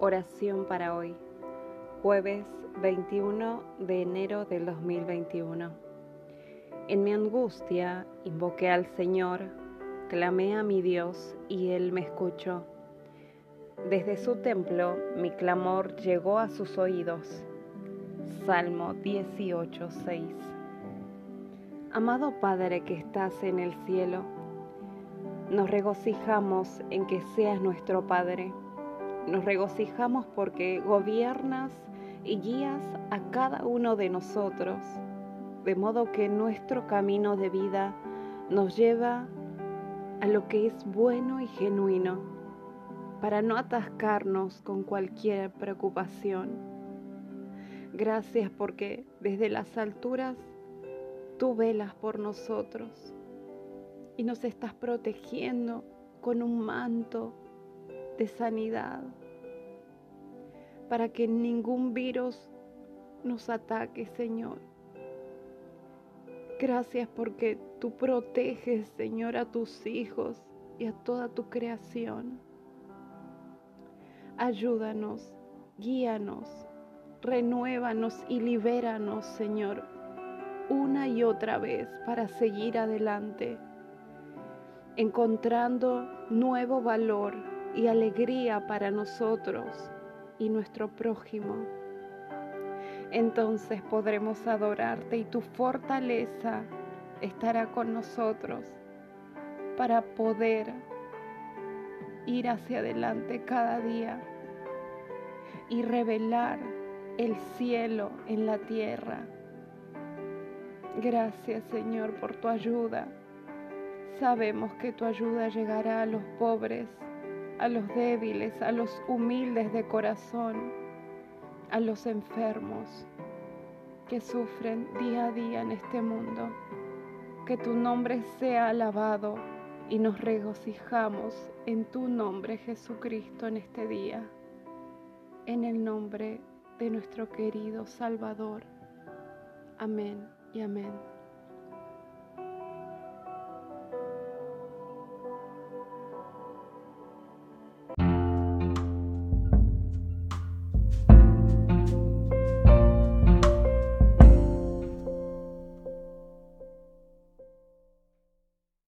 Oración para hoy, jueves 21 de enero del 2021. En mi angustia invoqué al Señor, clamé a mi Dios y Él me escuchó. Desde su templo mi clamor llegó a sus oídos. Salmo 18, 6. Amado Padre que estás en el cielo, nos regocijamos en que seas nuestro Padre nos regocijamos porque gobiernas y guías a cada uno de nosotros, de modo que nuestro camino de vida nos lleva a lo que es bueno y genuino, para no atascarnos con cualquier preocupación. Gracias porque desde las alturas tú velas por nosotros y nos estás protegiendo con un manto de sanidad, para que ningún virus nos ataque, Señor. Gracias porque tú proteges, Señor, a tus hijos y a toda tu creación. Ayúdanos, guíanos, renuévanos y libéranos, Señor, una y otra vez para seguir adelante, encontrando nuevo valor y alegría para nosotros y nuestro prójimo. Entonces podremos adorarte y tu fortaleza estará con nosotros para poder ir hacia adelante cada día y revelar el cielo en la tierra. Gracias Señor por tu ayuda. Sabemos que tu ayuda llegará a los pobres a los débiles, a los humildes de corazón, a los enfermos que sufren día a día en este mundo. Que tu nombre sea alabado y nos regocijamos en tu nombre Jesucristo en este día, en el nombre de nuestro querido Salvador. Amén y amén.